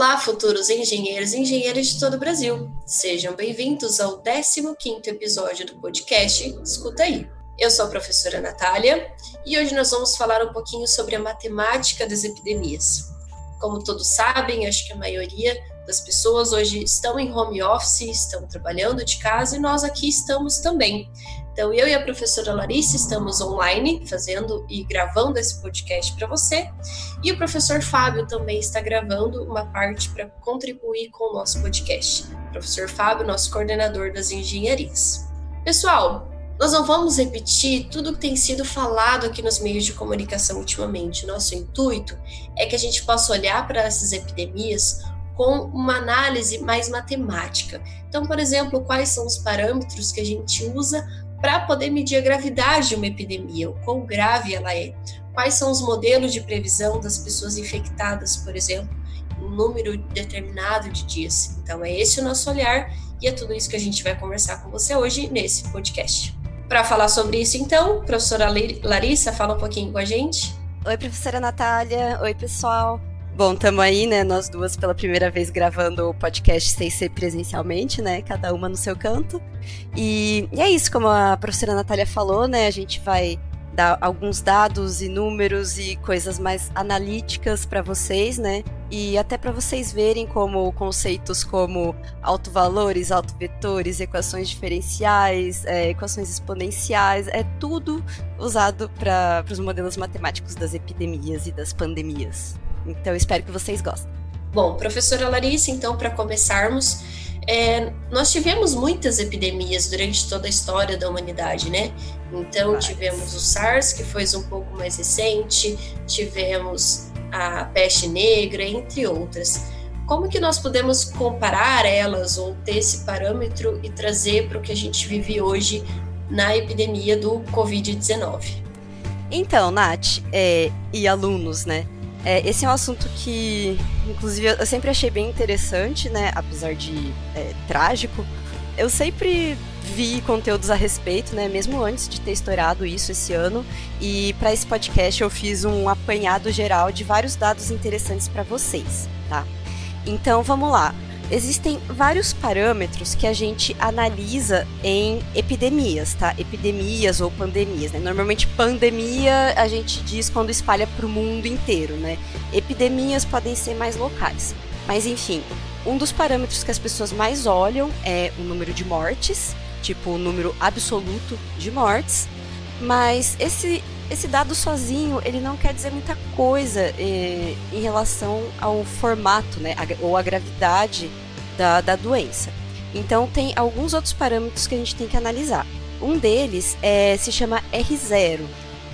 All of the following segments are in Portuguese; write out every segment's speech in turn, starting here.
Olá, futuros engenheiros e engenheiras de todo o Brasil. Sejam bem-vindos ao 15º episódio do podcast Escuta aí. Eu sou a professora Natália e hoje nós vamos falar um pouquinho sobre a matemática das epidemias. Como todos sabem, acho que a maioria das pessoas hoje estão em home office, estão trabalhando de casa e nós aqui estamos também. Então, eu e a professora Larissa estamos online, fazendo e gravando esse podcast para você, e o professor Fábio também está gravando uma parte para contribuir com o nosso podcast. Professor Fábio, nosso coordenador das engenharias. Pessoal, nós não vamos repetir tudo que tem sido falado aqui nos meios de comunicação ultimamente. Nosso intuito é que a gente possa olhar para essas epidemias com uma análise mais matemática. Então, por exemplo, quais são os parâmetros que a gente usa para poder medir a gravidade de uma epidemia, o quão grave ela é, quais são os modelos de previsão das pessoas infectadas, por exemplo, um número determinado de dias. Então, é esse o nosso olhar e é tudo isso que a gente vai conversar com você hoje nesse podcast. Para falar sobre isso, então, professora Larissa, fala um pouquinho com a gente. Oi, professora Natália. Oi, pessoal. Bom, estamos aí, né, nós duas pela primeira vez gravando o podcast sem ser presencialmente, né, cada uma no seu canto. E, e é isso, como a professora Natália falou, né, a gente vai dar alguns dados e números e coisas mais analíticas para vocês, né? E até para vocês verem como conceitos como autovalores, autovetores, equações diferenciais, é, equações exponenciais, é tudo usado para os modelos matemáticos das epidemias e das pandemias. Então, espero que vocês gostem. Bom, professora Larissa, então, para começarmos, é, nós tivemos muitas epidemias durante toda a história da humanidade, né? Então, Mas... tivemos o SARS, que foi um pouco mais recente, tivemos a peste negra, entre outras. Como que nós podemos comparar elas ou ter esse parâmetro e trazer para o que a gente vive hoje na epidemia do Covid-19? Então, Nath, é, e alunos, né? É, esse é um assunto que, inclusive, eu sempre achei bem interessante, né? Apesar de é, trágico. Eu sempre vi conteúdos a respeito, né? Mesmo antes de ter estourado isso esse ano. E para esse podcast eu fiz um apanhado geral de vários dados interessantes para vocês, tá? Então vamos lá existem vários parâmetros que a gente analisa em epidemias, tá? Epidemias ou pandemias, né? Normalmente pandemia a gente diz quando espalha para o mundo inteiro, né? Epidemias podem ser mais locais. Mas enfim, um dos parâmetros que as pessoas mais olham é o número de mortes, tipo o número absoluto de mortes. Mas esse esse dado sozinho ele não quer dizer muita coisa eh, em relação ao formato, né, ou a gravidade da, da doença. Então tem alguns outros parâmetros que a gente tem que analisar. Um deles é, se chama R0,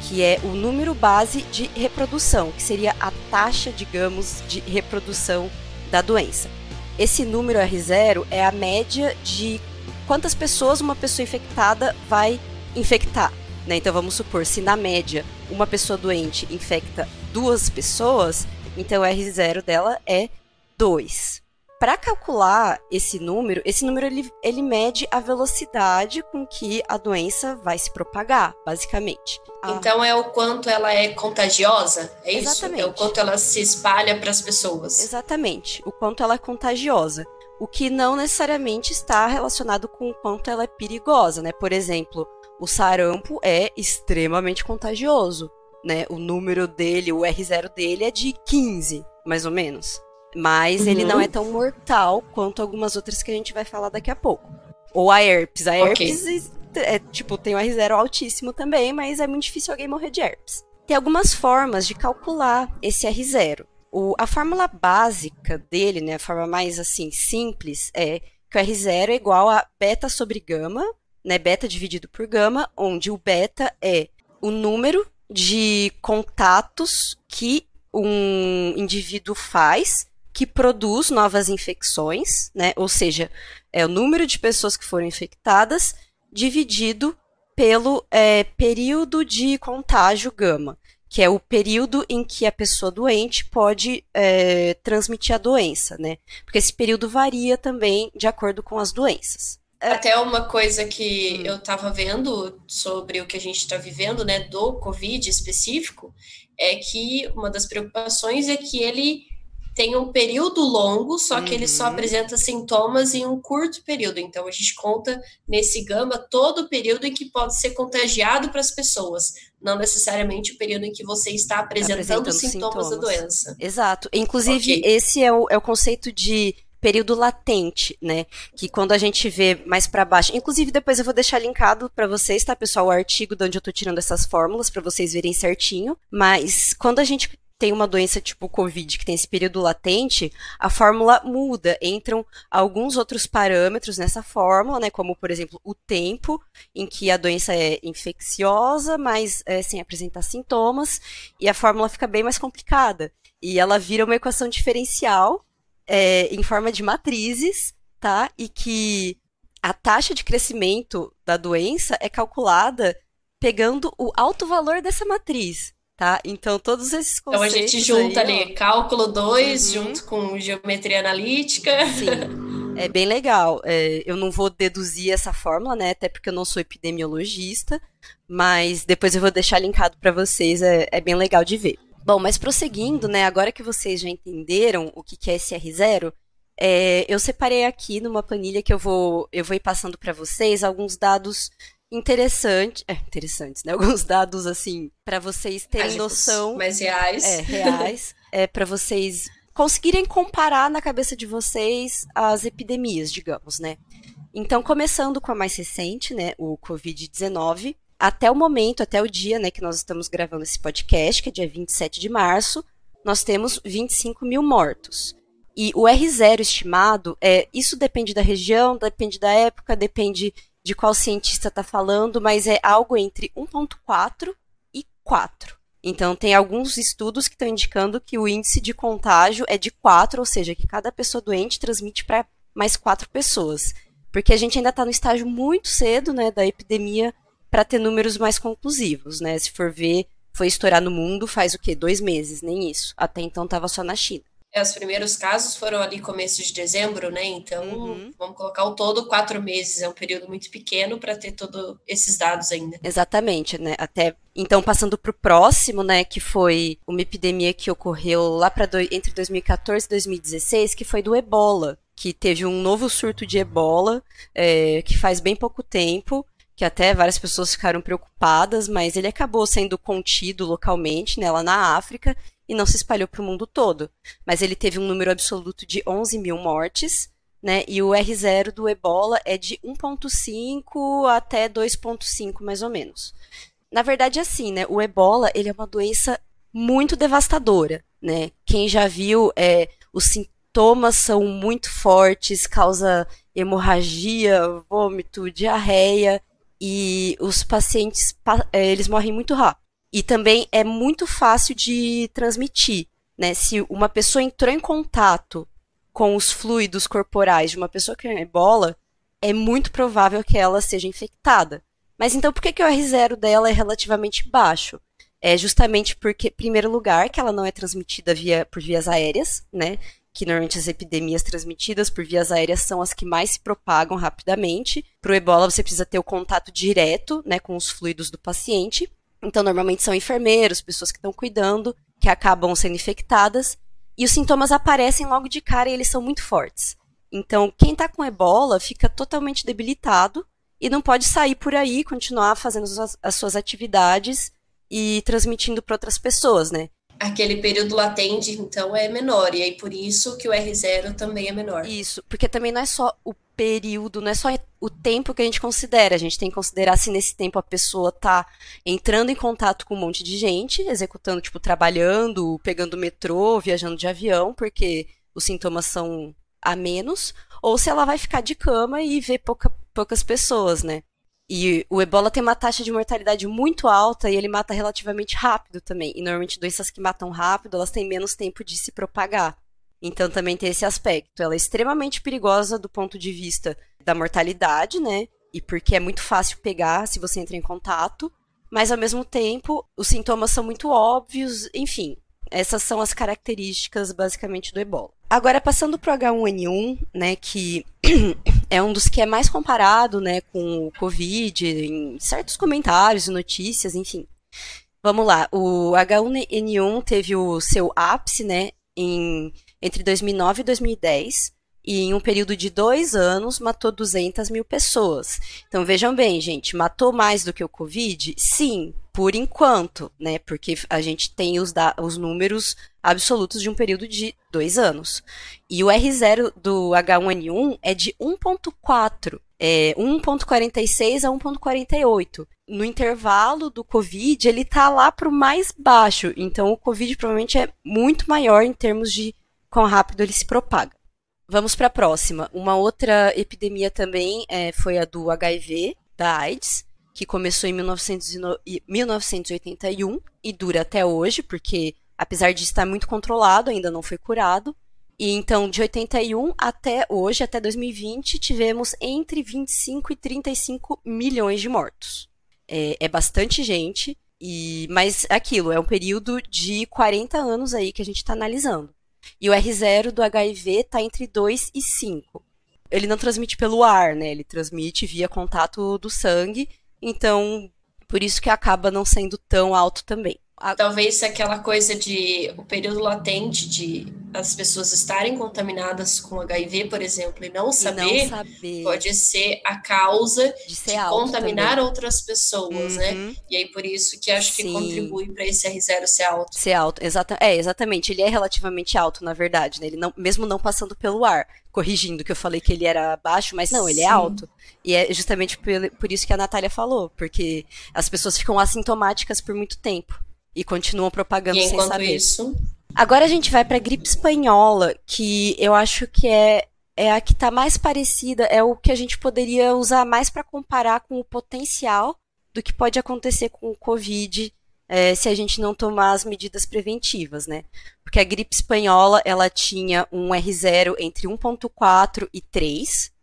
que é o número base de reprodução, que seria a taxa, digamos, de reprodução da doença. Esse número R0 é a média de quantas pessoas uma pessoa infectada vai infectar. Né? Então vamos supor, se na média uma pessoa doente infecta duas pessoas, então o R0 dela é 2. Para calcular esse número, esse número ele, ele mede a velocidade com que a doença vai se propagar, basicamente. Então é o quanto ela é contagiosa? É Exatamente. isso? É o quanto ela se espalha para as pessoas? Exatamente. O quanto ela é contagiosa. O que não necessariamente está relacionado com o quanto ela é perigosa, né? Por exemplo, o sarampo é extremamente contagioso, né? O número dele, o R0 dele é de 15, mais ou menos. Mas uhum. ele não é tão mortal quanto algumas outras que a gente vai falar daqui a pouco. Ou a herpes. A herpes okay. é, tipo, tem o R0 altíssimo também, mas é muito difícil alguém morrer de herpes. Tem algumas formas de calcular esse R0. O, a fórmula básica dele, né, a forma mais assim simples, é que o R0 é igual a beta sobre gama né, beta dividido por gama, onde o beta é o número de contatos que um indivíduo faz que produz novas infecções, né? Ou seja, é o número de pessoas que foram infectadas dividido pelo é, período de contágio gama, que é o período em que a pessoa doente pode é, transmitir a doença, né? Porque esse período varia também de acordo com as doenças. É. Até uma coisa que hum. eu estava vendo sobre o que a gente está vivendo, né, do Covid específico, é que uma das preocupações é que ele tem um período longo, só que uhum. ele só uhum. apresenta sintomas em um curto período. Então, a gente conta nesse gama todo o período em que pode ser contagiado para as pessoas, não necessariamente o período em que você está apresentando, apresentando sintomas, sintomas, da doença. Exato. Inclusive, okay. esse é o, é o conceito de período latente, né? Que quando a gente vê mais para baixo, inclusive depois eu vou deixar linkado para vocês, tá, pessoal, o artigo de onde eu tô tirando essas fórmulas para vocês verem certinho. Mas quando a gente tem uma doença tipo Covid, que tem esse período latente, a fórmula muda. Entram alguns outros parâmetros nessa fórmula, né? Como, por exemplo, o tempo em que a doença é infecciosa, mas é, sem apresentar sintomas, e a fórmula fica bem mais complicada. E ela vira uma equação diferencial é, em forma de matrizes, tá? E que a taxa de crescimento da doença é calculada pegando o alto valor dessa matriz tá? Então, todos esses conceitos. Então, a gente junta aí, ali ó, cálculo 2 uhum. junto com geometria analítica. Sim. É bem legal. É, eu não vou deduzir essa fórmula, né? Até porque eu não sou epidemiologista. Mas depois eu vou deixar linkado para vocês. É, é, bem legal de ver. Bom, mas prosseguindo, né? Agora que vocês já entenderam o que é SR0, é, eu separei aqui numa planilha que eu vou, eu vou ir passando para vocês alguns dados interessante, é, interessantes, né? Alguns dados assim para vocês terem Mágicos, noção, mais reais, é, reais, é para vocês conseguirem comparar na cabeça de vocês as epidemias, digamos, né? Então, começando com a mais recente, né, o COVID-19, até o momento, até o dia, né, que nós estamos gravando esse podcast, que é dia 27 de março, nós temos 25 mil mortos. E o R0 estimado, é, isso depende da região, depende da época, depende de qual cientista está falando, mas é algo entre 1,4 e 4. Então, tem alguns estudos que estão indicando que o índice de contágio é de 4, ou seja, que cada pessoa doente transmite para mais 4 pessoas. Porque a gente ainda está no estágio muito cedo né, da epidemia para ter números mais conclusivos. Né? Se for ver, foi estourar no mundo faz o quê? Dois meses, nem isso. Até então estava só na China. É, os primeiros casos foram ali começo de dezembro, né? Então, uhum. vamos colocar o todo quatro meses, é um período muito pequeno para ter todos esses dados ainda. Exatamente, né? Até então, passando para o próximo, né, que foi uma epidemia que ocorreu lá para entre 2014 e 2016, que foi do Ebola, que teve um novo surto de Ebola, é, que faz bem pouco tempo, que até várias pessoas ficaram preocupadas, mas ele acabou sendo contido localmente, né, lá na África, e não se espalhou para o mundo todo. Mas ele teve um número absoluto de 11 mil mortes, né? E o R0 do ebola é de 1,5 até 2,5 mais ou menos. Na verdade, assim, né? O ebola ele é uma doença muito devastadora, né? Quem já viu, é, os sintomas são muito fortes, causa hemorragia, vômito, diarreia e os pacientes é, eles morrem muito rápido. E também é muito fácil de transmitir. Né? Se uma pessoa entrou em contato com os fluidos corporais de uma pessoa que tem ebola, é muito provável que ela seja infectada. Mas então por que, que o R0 dela é relativamente baixo? É justamente porque, em primeiro lugar, que ela não é transmitida via, por vias aéreas, né? Que normalmente as epidemias transmitidas por vias aéreas são as que mais se propagam rapidamente. Para o ebola, você precisa ter o contato direto né, com os fluidos do paciente. Então, normalmente são enfermeiros, pessoas que estão cuidando, que acabam sendo infectadas. E os sintomas aparecem logo de cara e eles são muito fortes. Então, quem está com ebola fica totalmente debilitado e não pode sair por aí, continuar fazendo as, as suas atividades e transmitindo para outras pessoas, né? Aquele período latente, então, é menor, e aí por isso que o R0 também é menor. Isso, porque também não é só o período, não é só o tempo que a gente considera, a gente tem que considerar se nesse tempo a pessoa tá entrando em contato com um monte de gente, executando, tipo, trabalhando, pegando metrô, viajando de avião, porque os sintomas são a menos, ou se ela vai ficar de cama e ver pouca, poucas pessoas, né? E o ebola tem uma taxa de mortalidade muito alta e ele mata relativamente rápido também. E normalmente doenças que matam rápido, elas têm menos tempo de se propagar. Então também tem esse aspecto. Ela é extremamente perigosa do ponto de vista da mortalidade, né? E porque é muito fácil pegar se você entra em contato, mas ao mesmo tempo os sintomas são muito óbvios, enfim. Essas são as características basicamente do ebola. Agora passando para o H1N1, né, que é um dos que é mais comparado, né, com o COVID em certos comentários, notícias, enfim. Vamos lá, o H1N1 teve o seu ápice, né, em entre 2009 e 2010, e em um período de dois anos matou 200 mil pessoas. Então vejam bem, gente, matou mais do que o Covid? Sim, por enquanto, né? Porque a gente tem os, os números absolutos de um período de dois anos. E o R0 do H1N1 é de 1,4. É 1,46 a 1,48. No intervalo do Covid, ele tá lá para o mais baixo. Então, o Covid provavelmente é muito maior em termos de quão rápido ele se propaga. Vamos para a próxima. Uma outra epidemia também é, foi a do HIV, da AIDS, que começou em 1981 e dura até hoje, porque apesar de estar muito controlado, ainda não foi curado. E então, de 81 até hoje, até 2020, tivemos entre 25 e 35 milhões de mortos. É, é bastante gente, e mas aquilo, é um período de 40 anos aí que a gente está analisando. E o R0 do HIV está entre 2 e 5. Ele não transmite pelo ar, né? Ele transmite via contato do sangue. Então, por isso que acaba não sendo tão alto também. Talvez aquela coisa de o período latente de as pessoas estarem contaminadas com HIV, por exemplo, e não saber, e não saber. pode ser a causa de, de contaminar também. outras pessoas, né? uhum. né? E aí por isso que acho Sim. que contribui para esse R0 ser alto. Ser alto, exata, é, exatamente. Ele é relativamente alto, na verdade, né? Ele não, mesmo não passando pelo ar, corrigindo que eu falei que ele era baixo, mas não, ele é Sim. é alto. E é justamente por, isso que a Natália falou, porque as pessoas ficam assintomáticas por muito tempo e continuam propagando e sem saber. Isso... Agora a gente vai para a gripe espanhola, que eu acho que é, é a que está mais parecida, é o que a gente poderia usar mais para comparar com o potencial do que pode acontecer com o Covid é, se a gente não tomar as medidas preventivas, né? Porque a gripe espanhola, ela tinha um R0 entre 1.4 e 3.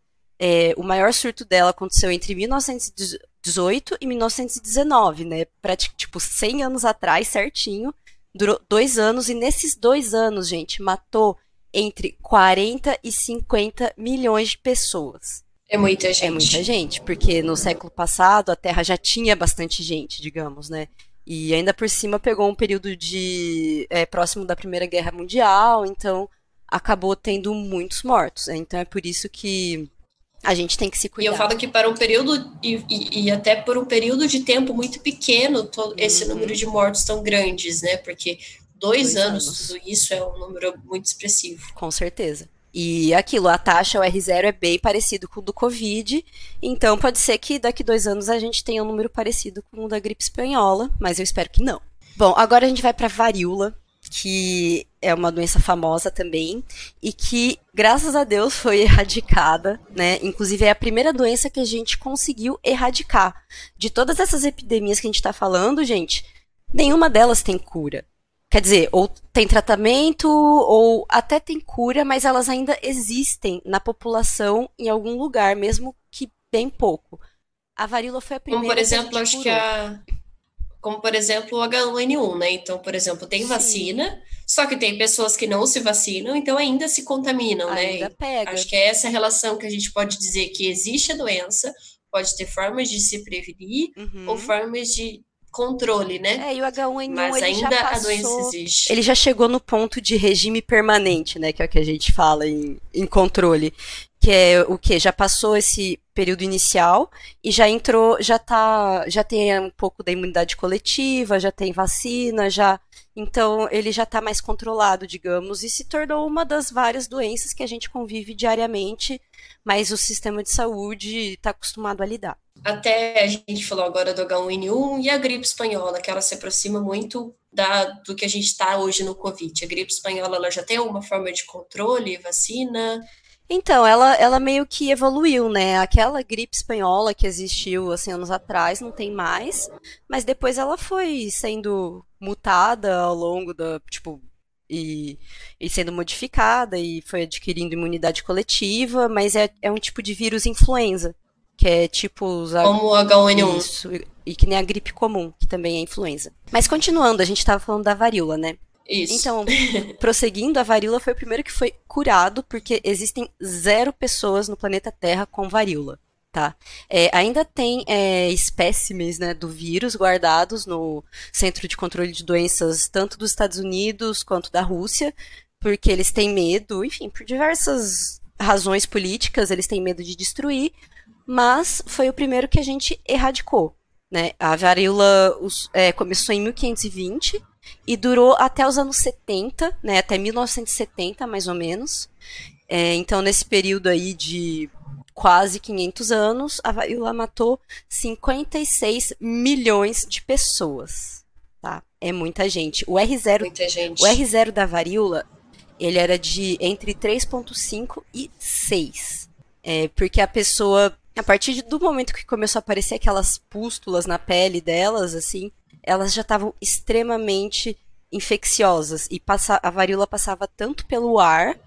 É, o maior surto dela aconteceu entre 1918 18 e 1919, né? Pra, tipo, 100 anos atrás, certinho. Durou dois anos, e nesses dois anos, gente, matou entre 40 e 50 milhões de pessoas. É muita gente. É muita gente, porque no século passado a Terra já tinha bastante gente, digamos, né? E ainda por cima pegou um período de é, próximo da Primeira Guerra Mundial, então acabou tendo muitos mortos. Né? Então é por isso que a gente tem que se cuidar. E eu falo que para um período, e, e, e até por um período de tempo muito pequeno, todo, esse uhum. número de mortos tão grandes, né? Porque dois, dois anos, anos, tudo isso é um número muito expressivo. Com certeza. E aquilo, a taxa, o R0 é bem parecido com o do Covid, então pode ser que daqui dois anos a gente tenha um número parecido com o da gripe espanhola, mas eu espero que não. Bom, agora a gente vai para varíola, que é uma doença famosa também e que, graças a Deus, foi erradicada, né? Inclusive é a primeira doença que a gente conseguiu erradicar. De todas essas epidemias que a gente está falando, gente, nenhuma delas tem cura. Quer dizer, ou tem tratamento, ou até tem cura, mas elas ainda existem na população em algum lugar, mesmo que bem pouco. A varíola foi a primeira. Como, por exemplo, acho curou. que a como por exemplo o H1N1, né? Então, por exemplo, tem Sim. vacina, só que tem pessoas que não se vacinam, então ainda se contaminam, né? ainda né? Pega. Acho que é essa relação que a gente pode dizer que existe a doença, pode ter formas de se prevenir uhum. ou formas de controle, né? É, e o H1N1 Mas ainda passou, a doença existe. Ele já chegou no ponto de regime permanente, né? Que é o que a gente fala em, em controle que é o que já passou esse período inicial e já entrou, já tá, já tem um pouco da imunidade coletiva, já tem vacina, já então ele já está mais controlado, digamos, e se tornou uma das várias doenças que a gente convive diariamente, mas o sistema de saúde está acostumado a lidar. Até a gente falou agora do H1N1 e a gripe espanhola, que ela se aproxima muito da, do que a gente está hoje no Covid. A gripe espanhola ela já tem alguma forma de controle, vacina? Então, ela, ela meio que evoluiu, né? Aquela gripe espanhola que existiu, assim, anos atrás, não tem mais. Mas depois ela foi sendo mutada ao longo da, tipo, e, e sendo modificada e foi adquirindo imunidade coletiva, mas é, é um tipo de vírus influenza, que é tipo... Os, Como o H1N1. Isso, e que nem a gripe comum, que também é influenza. Mas continuando, a gente estava falando da varíola, né? Isso. Então, prosseguindo, a varíola foi o primeiro que foi curado, porque existem zero pessoas no planeta Terra com varíola. Tá? É, ainda tem é, espécimes né, do vírus guardados no Centro de Controle de Doenças, tanto dos Estados Unidos quanto da Rússia, porque eles têm medo, enfim, por diversas razões políticas, eles têm medo de destruir, mas foi o primeiro que a gente erradicou. Né? A varíola é, começou em 1520 e durou até os anos 70, né, até 1970 mais ou menos. É, então, nesse período aí de quase 500 anos, a varíola matou 56 milhões de pessoas. Tá? É muita gente. O R0, muita gente. O R0 da varíola, ele era de entre 3.5 e 6. É, porque a pessoa, a partir do momento que começou a aparecer aquelas pústulas na pele delas, assim, elas já estavam extremamente infecciosas e passa, a varíola passava tanto pelo ar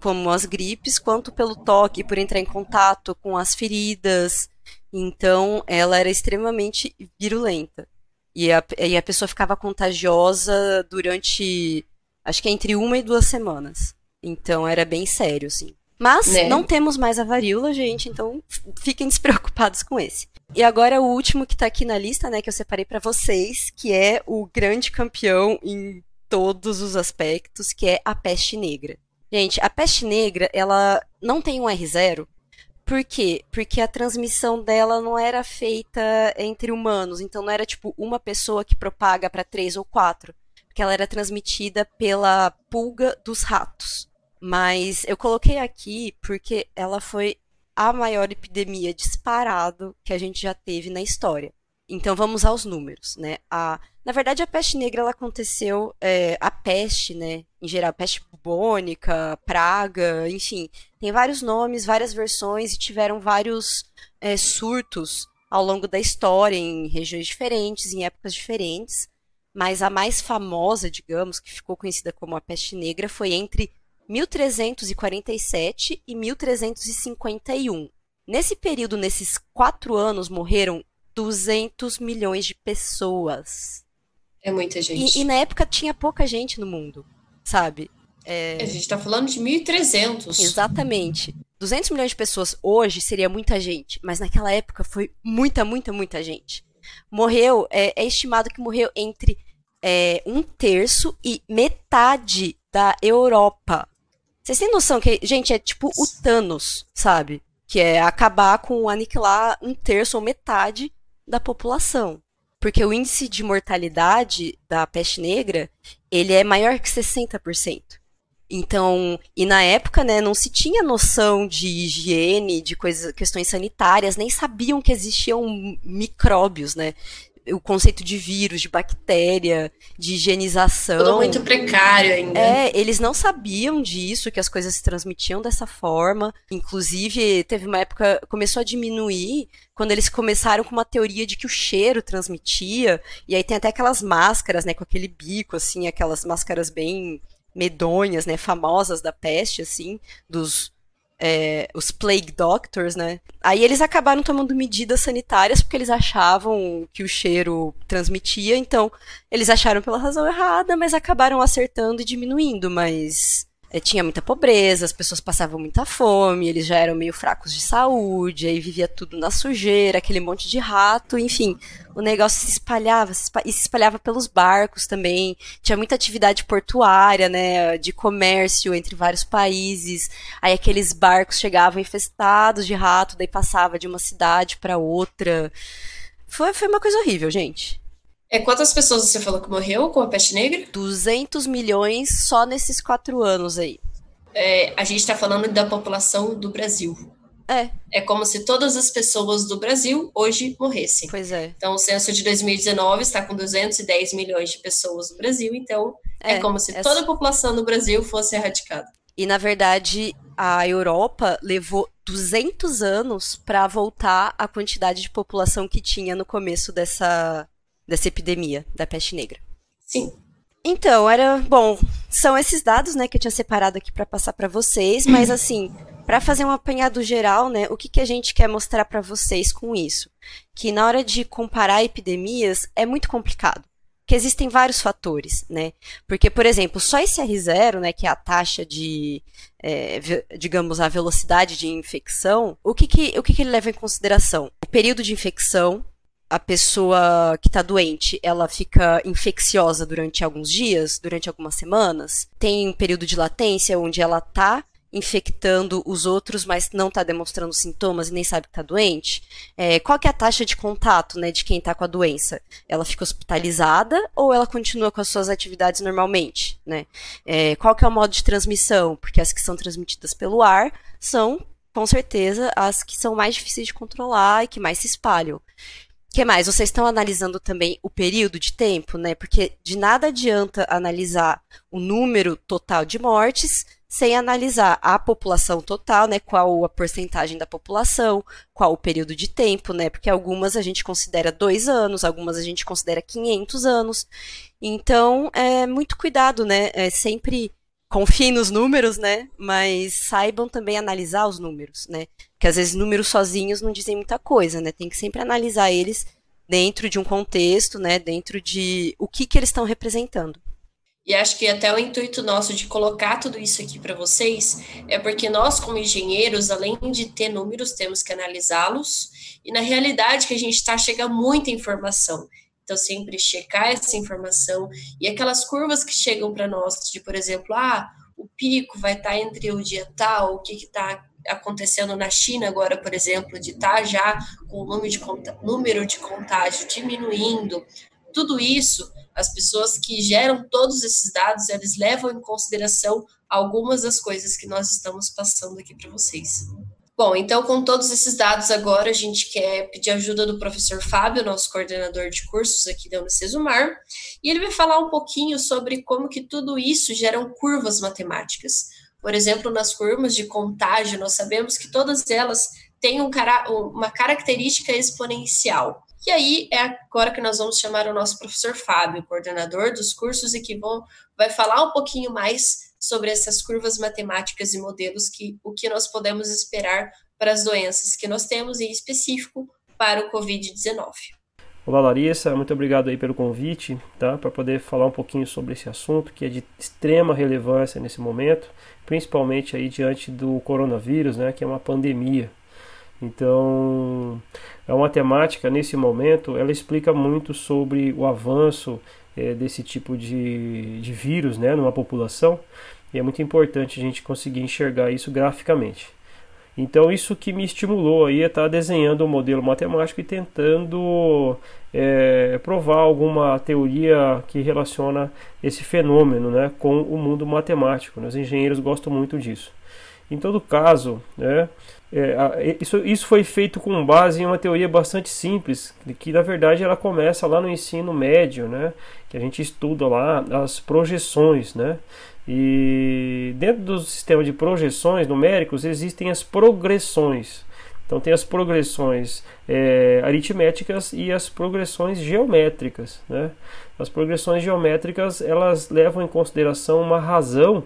como as gripes, quanto pelo toque, por entrar em contato com as feridas. Então, ela era extremamente virulenta. E a, e a pessoa ficava contagiosa durante, acho que entre uma e duas semanas. Então, era bem sério, assim. Mas né? não temos mais a varíola, gente, então fiquem despreocupados com esse. E agora o último que tá aqui na lista, né, que eu separei para vocês, que é o grande campeão em todos os aspectos, que é a peste negra. Gente, a peste negra, ela não tem um R0. Por quê? Porque a transmissão dela não era feita entre humanos. Então não era tipo uma pessoa que propaga para três ou quatro. Porque ela era transmitida pela pulga dos ratos. Mas eu coloquei aqui porque ela foi a maior epidemia disparado que a gente já teve na história. Então vamos aos números, né? A, na verdade, a peste negra ela aconteceu, é, a peste, né? Em geral, peste bubônica, praga, enfim, tem vários nomes, várias versões e tiveram vários é, surtos ao longo da história em regiões diferentes, em épocas diferentes. Mas a mais famosa, digamos, que ficou conhecida como a peste negra, foi entre 1347 e 1351. Nesse período, nesses quatro anos, morreram 200 milhões de pessoas. É muita gente. E, e na época tinha pouca gente no mundo, sabe? É... A gente tá falando de 1.300. Exatamente. 200 milhões de pessoas hoje seria muita gente, mas naquela época foi muita, muita, muita gente. Morreu, é, é estimado que morreu entre é, um terço e metade da Europa. Vocês têm noção que, gente, é tipo o Thanos, sabe? Que é acabar com, aniquilar um terço ou metade da população. Porque o índice de mortalidade da peste negra, ele é maior que 60%. Então, e na época, né, não se tinha noção de higiene, de coisas, questões sanitárias, nem sabiam que existiam micróbios, né? O conceito de vírus, de bactéria, de higienização. Tudo muito precário ainda. É, eles não sabiam disso, que as coisas se transmitiam dessa forma. Inclusive, teve uma época, começou a diminuir quando eles começaram com uma teoria de que o cheiro transmitia. E aí tem até aquelas máscaras, né, com aquele bico, assim, aquelas máscaras bem medonhas, né, famosas da peste, assim, dos é, os plague doctors, né? Aí eles acabaram tomando medidas sanitárias porque eles achavam que o cheiro transmitia, então eles acharam pela razão errada, mas acabaram acertando e diminuindo, mas tinha muita pobreza, as pessoas passavam muita fome, eles já eram meio fracos de saúde, aí vivia tudo na sujeira, aquele monte de rato, enfim, o negócio se espalhava, se espalhava, e se espalhava pelos barcos também, tinha muita atividade portuária, né, de comércio entre vários países, aí aqueles barcos chegavam infestados de rato, daí passava de uma cidade para outra, foi, foi uma coisa horrível, gente. É, quantas pessoas você falou que morreu com a peste negra? 200 milhões só nesses quatro anos aí. É, a gente está falando da população do Brasil. É. É como se todas as pessoas do Brasil hoje morressem. Pois é. Então, o censo de 2019 está com 210 milhões de pessoas no Brasil, então é, é como se toda a população do Brasil fosse erradicada. E, na verdade, a Europa levou 200 anos para voltar à quantidade de população que tinha no começo dessa, dessa epidemia da peste negra. Sim. Então, era, bom, são esses dados, né, que eu tinha separado aqui para passar para vocês, mas assim, para fazer um apanhado geral, né, o que, que a gente quer mostrar para vocês com isso? Que na hora de comparar epidemias é muito complicado, porque existem vários fatores, né? Porque, por exemplo, só esse R0, né, que é a taxa de, é, digamos, a velocidade de infecção, o que que, o que que ele leva em consideração? O período de infecção, a pessoa que está doente, ela fica infecciosa durante alguns dias, durante algumas semanas, tem um período de latência onde ela está infectando os outros, mas não está demonstrando sintomas e nem sabe que está doente? É, qual que é a taxa de contato né, de quem está com a doença? Ela fica hospitalizada ou ela continua com as suas atividades normalmente? Né? É, qual que é o modo de transmissão? Porque as que são transmitidas pelo ar são, com certeza, as que são mais difíceis de controlar e que mais se espalham que mais? Vocês estão analisando também o período de tempo, né? Porque de nada adianta analisar o número total de mortes sem analisar a população total, né? Qual a porcentagem da população, qual o período de tempo, né? Porque algumas a gente considera dois anos, algumas a gente considera 500 anos. Então, é muito cuidado, né? É sempre confiem nos números, né? Mas saibam também analisar os números, né? Porque às vezes números sozinhos não dizem muita coisa, né? Tem que sempre analisar eles dentro de um contexto, né? Dentro de o que, que eles estão representando. E acho que até o intuito nosso de colocar tudo isso aqui para vocês é porque nós, como engenheiros, além de ter números, temos que analisá-los. E na realidade que a gente está, chega muita informação. Então, sempre checar essa informação e aquelas curvas que chegam para nós, de, por exemplo, ah, o pico vai estar tá entre o dia tal, o que está acontecendo na China agora, por exemplo, de estar tá já com o número de, número de contágio diminuindo, tudo isso, as pessoas que geram todos esses dados, eles levam em consideração algumas das coisas que nós estamos passando aqui para vocês. Bom, então, com todos esses dados agora, a gente quer pedir ajuda do professor Fábio, nosso coordenador de cursos aqui da Unicesumar, e ele vai falar um pouquinho sobre como que tudo isso geram curvas matemáticas. Por exemplo, nas curvas de contágio, nós sabemos que todas elas têm um, uma característica exponencial. E aí é agora que nós vamos chamar o nosso professor Fábio, coordenador dos cursos, e que vão, vai falar um pouquinho mais sobre essas curvas matemáticas e modelos que o que nós podemos esperar para as doenças que nós temos em específico para o COVID-19. Olá Larissa, muito obrigado aí pelo convite, tá? Para poder falar um pouquinho sobre esse assunto que é de extrema relevância nesse momento, principalmente aí diante do coronavírus, né, que é uma pandemia. Então, a matemática nesse momento, ela explica muito sobre o avanço é, desse tipo de, de vírus né, numa população, e é muito importante a gente conseguir enxergar isso graficamente. Então isso que me estimulou aí a estar desenhando um modelo matemático e tentando é, provar alguma teoria que relaciona esse fenômeno né, com o mundo matemático. Né? Os engenheiros gostam muito disso. Em todo caso, né, é, isso, isso foi feito com base em uma teoria bastante simples, que na verdade ela começa lá no ensino médio, né? Que a gente estuda lá as projeções, né? E dentro do sistema de projeções numéricos existem as progressões. Então tem as progressões é, aritméticas e as progressões geométricas, né? As progressões geométricas elas levam em consideração uma razão,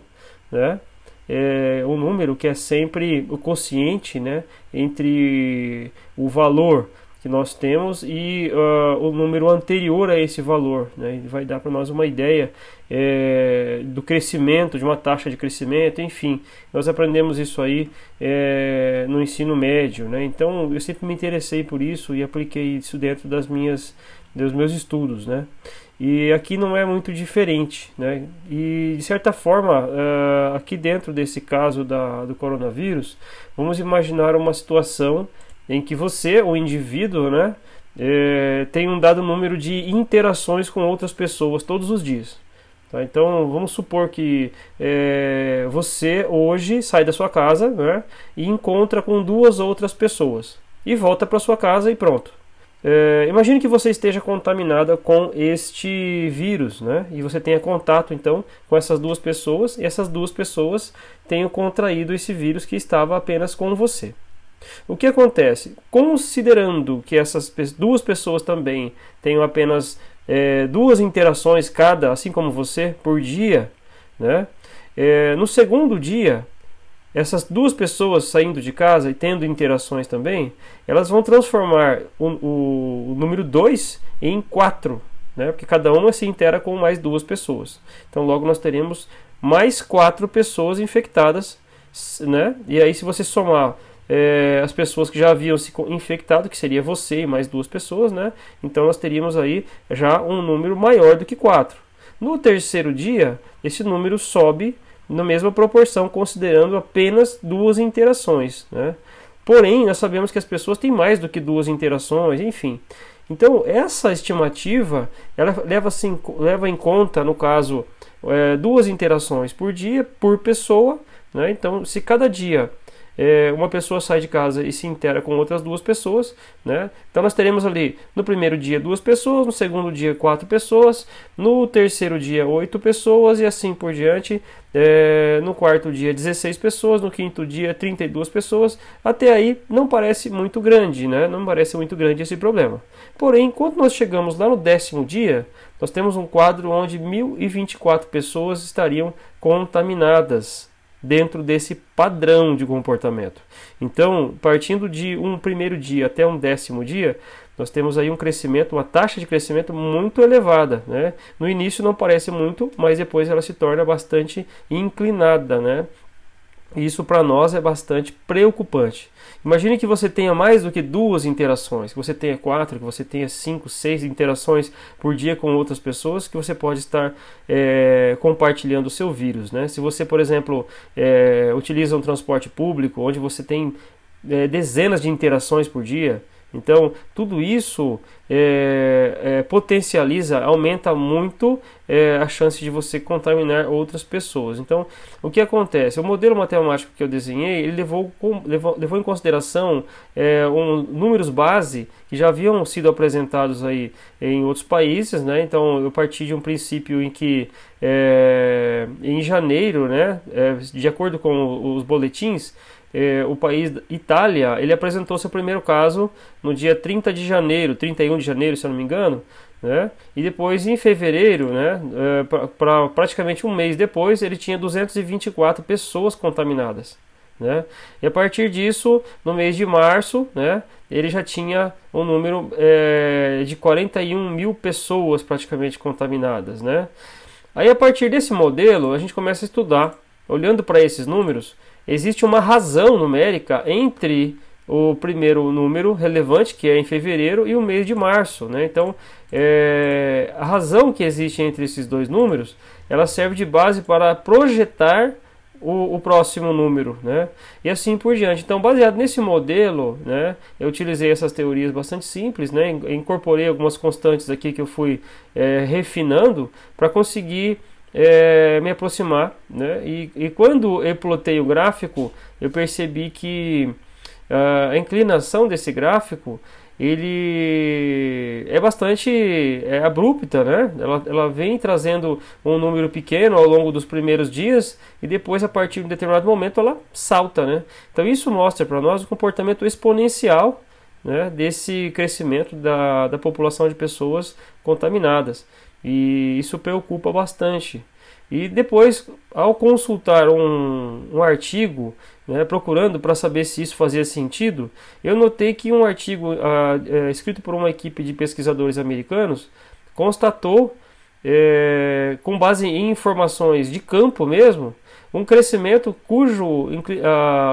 né? É, um número que é sempre o quociente né, entre o valor que nós temos e uh, o número anterior a esse valor. Né, vai dar para nós uma ideia é, do crescimento, de uma taxa de crescimento, enfim. Nós aprendemos isso aí é, no ensino médio. Né, então eu sempre me interessei por isso e apliquei isso dentro das minhas, dos meus estudos. Né. E aqui não é muito diferente, né? E de certa forma, uh, aqui dentro desse caso da, do coronavírus, vamos imaginar uma situação em que você, o indivíduo, né, é, tem um dado número de interações com outras pessoas todos os dias. Tá? Então, vamos supor que é, você hoje sai da sua casa né, e encontra com duas outras pessoas e volta para sua casa e pronto. É, imagine que você esteja contaminada com este vírus, né? E você tenha contato então com essas duas pessoas, e essas duas pessoas tenham contraído esse vírus que estava apenas com você. O que acontece? Considerando que essas duas pessoas também tenham apenas é, duas interações cada, assim como você, por dia, né? É, no segundo dia, essas duas pessoas saindo de casa e tendo interações também, elas vão transformar o, o, o número 2 em 4, né? porque cada uma se intera com mais duas pessoas. Então, logo nós teremos mais quatro pessoas infectadas, né? e aí, se você somar é, as pessoas que já haviam se infectado, que seria você e mais duas pessoas, né? Então nós teríamos aí já um número maior do que 4. No terceiro dia, esse número sobe na mesma proporção, considerando apenas duas interações, né? Porém, nós sabemos que as pessoas têm mais do que duas interações, enfim. Então, essa estimativa ela leva, assim, leva em conta, no caso, é, duas interações por dia, por pessoa. Né? Então, se cada dia é, uma pessoa sai de casa e se intera com outras duas pessoas, né? Então nós teremos ali no primeiro dia duas pessoas, no segundo dia quatro pessoas, no terceiro dia oito pessoas e assim por diante. É, no quarto dia 16 pessoas, no quinto dia 32 pessoas. Até aí não parece muito grande, né? Não parece muito grande esse problema. Porém, quando nós chegamos lá no décimo dia, nós temos um quadro onde 1024 pessoas estariam contaminadas dentro desse padrão de comportamento. Então, partindo de um primeiro dia até um décimo dia, nós temos aí um crescimento, uma taxa de crescimento muito elevada. Né? No início não parece muito, mas depois ela se torna bastante inclinada. Né? Isso para nós é bastante preocupante. Imagine que você tenha mais do que duas interações, que você tenha quatro, que você tenha cinco, seis interações por dia com outras pessoas, que você pode estar é, compartilhando o seu vírus. Né? Se você, por exemplo, é, utiliza um transporte público, onde você tem é, dezenas de interações por dia, então, tudo isso é, é, potencializa, aumenta muito é, a chance de você contaminar outras pessoas. Então, o que acontece? O modelo matemático que eu desenhei, ele levou, levou, levou em consideração é, um, números base que já haviam sido apresentados aí em outros países, né? Então, eu parti de um princípio em que é, em janeiro, né, é, de acordo com os boletins, eh, o país Itália, ele apresentou seu primeiro caso no dia 30 de janeiro, 31 de janeiro, se eu não me engano, né? E depois em fevereiro, né, eh, para praticamente um mês depois, ele tinha 224 pessoas contaminadas. Né? E a partir disso, no mês de março, né, ele já tinha um número é, de 41 mil pessoas praticamente contaminadas. Né? Aí, a partir desse modelo, a gente começa a estudar, olhando para esses números, existe uma razão numérica entre o primeiro número relevante, que é em fevereiro, e o mês de março. Né? Então, é, a razão que existe entre esses dois números, ela serve de base para projetar o, o, próximo número, né? E assim por diante. Então, baseado nesse modelo, né, eu utilizei essas teorias bastante simples, né? Incorporei algumas constantes aqui que eu fui é, refinando para conseguir é, me aproximar. Né? E, e, quando eu plotei o gráfico, eu percebi que uh, a inclinação desse gráfico ele é bastante é abrupta, né? Ela, ela vem trazendo um número pequeno ao longo dos primeiros dias e depois, a partir de um determinado momento, ela salta, né? Então, isso mostra para nós o comportamento exponencial né, desse crescimento da, da população de pessoas contaminadas. E isso preocupa bastante. E depois, ao consultar um, um artigo, né, procurando para saber se isso fazia sentido, eu notei que um artigo é, escrito por uma equipe de pesquisadores americanos constatou, é, com base em informações de campo mesmo, um crescimento cujo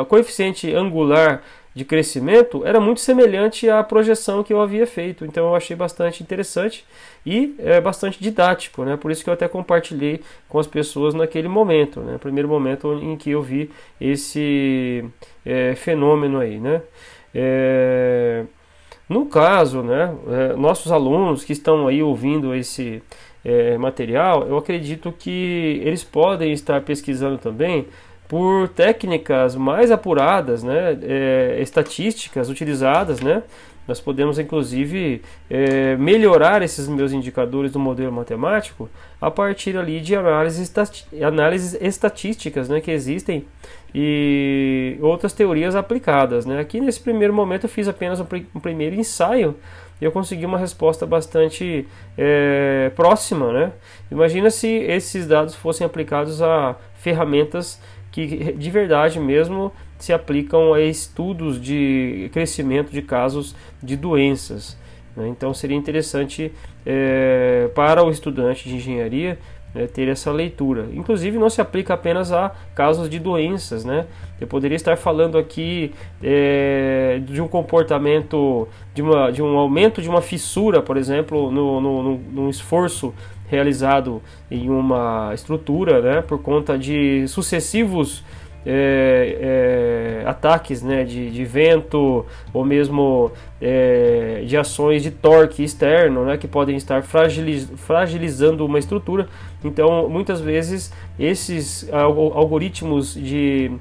coeficiente angular de crescimento era muito semelhante à projeção que eu havia feito. Então eu achei bastante interessante e é bastante didático, né? Por isso que eu até compartilhei com as pessoas naquele momento, né? Primeiro momento em que eu vi esse é, fenômeno aí, né? É, no caso, né? É, nossos alunos que estão aí ouvindo esse é, material, eu acredito que eles podem estar pesquisando também por técnicas mais apuradas, né, é, estatísticas utilizadas, né, nós podemos inclusive é, melhorar esses meus indicadores do modelo matemático a partir ali de análises, análises estatísticas né, que existem e outras teorias aplicadas. Né. Aqui nesse primeiro momento eu fiz apenas um, um primeiro ensaio e eu consegui uma resposta bastante é, próxima. Né. Imagina se esses dados fossem aplicados a ferramentas que de verdade mesmo se aplicam a estudos de crescimento de casos de doenças. Né? Então seria interessante é, para o estudante de engenharia né, ter essa leitura. Inclusive, não se aplica apenas a casos de doenças, né? Eu poderia estar falando aqui é, de um comportamento, de, uma, de um aumento de uma fissura, por exemplo, no, no, no, num esforço realizado em uma estrutura, né, por conta de sucessivos é, é, ataques né, de, de, vento ou mesmo é, de ações de torque externo né, que podem estar fragiliz, fragilizando uma estrutura. Então, muitas vezes, esses algoritmos de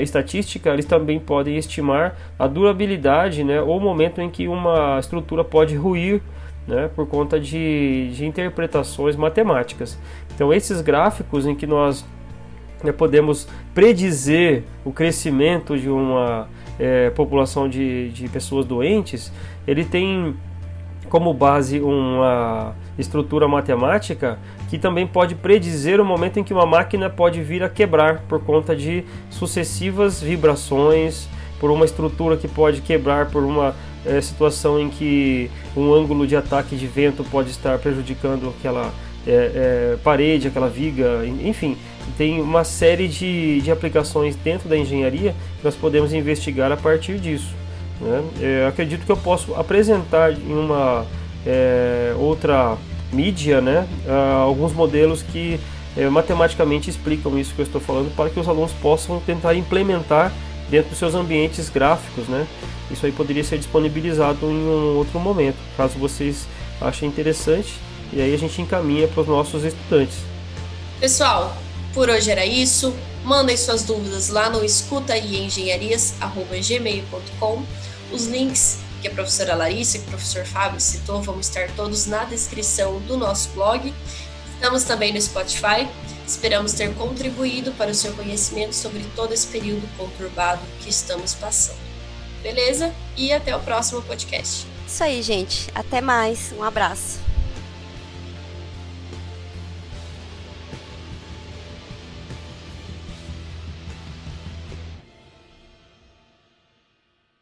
estatística eles também podem estimar a durabilidade né, ou o momento em que uma estrutura pode ruir né, por conta de, de interpretações matemáticas. Então, esses gráficos em que nós né, podemos predizer o crescimento de uma é, população de, de pessoas doentes, ele tem como base uma estrutura matemática que também pode predizer o momento em que uma máquina pode vir a quebrar por conta de sucessivas vibrações, por uma estrutura que pode quebrar por uma é, situação em que um ângulo de ataque de vento pode estar prejudicando aquela é, é, parede, aquela viga, enfim, tem uma série de, de aplicações dentro da engenharia que nós podemos investigar a partir disso. Né? É, acredito que eu posso apresentar em uma é, outra mídia né, alguns modelos que matematicamente explicam isso que eu estou falando para que os alunos possam tentar implementar dentro dos seus ambientes gráficos. Né? Isso aí poderia ser disponibilizado em um outro momento, caso vocês achem interessante, e aí a gente encaminha para os nossos estudantes. Pessoal, por hoje era isso. Mandem suas dúvidas lá no escutaiengenharias.gmail.com. Os links que a professora Larissa e o professor Fábio citou vão estar todos na descrição do nosso blog. Estamos também no Spotify. Esperamos ter contribuído para o seu conhecimento sobre todo esse período conturbado que estamos passando. Beleza? E até o próximo podcast. Isso aí, gente. Até mais. Um abraço.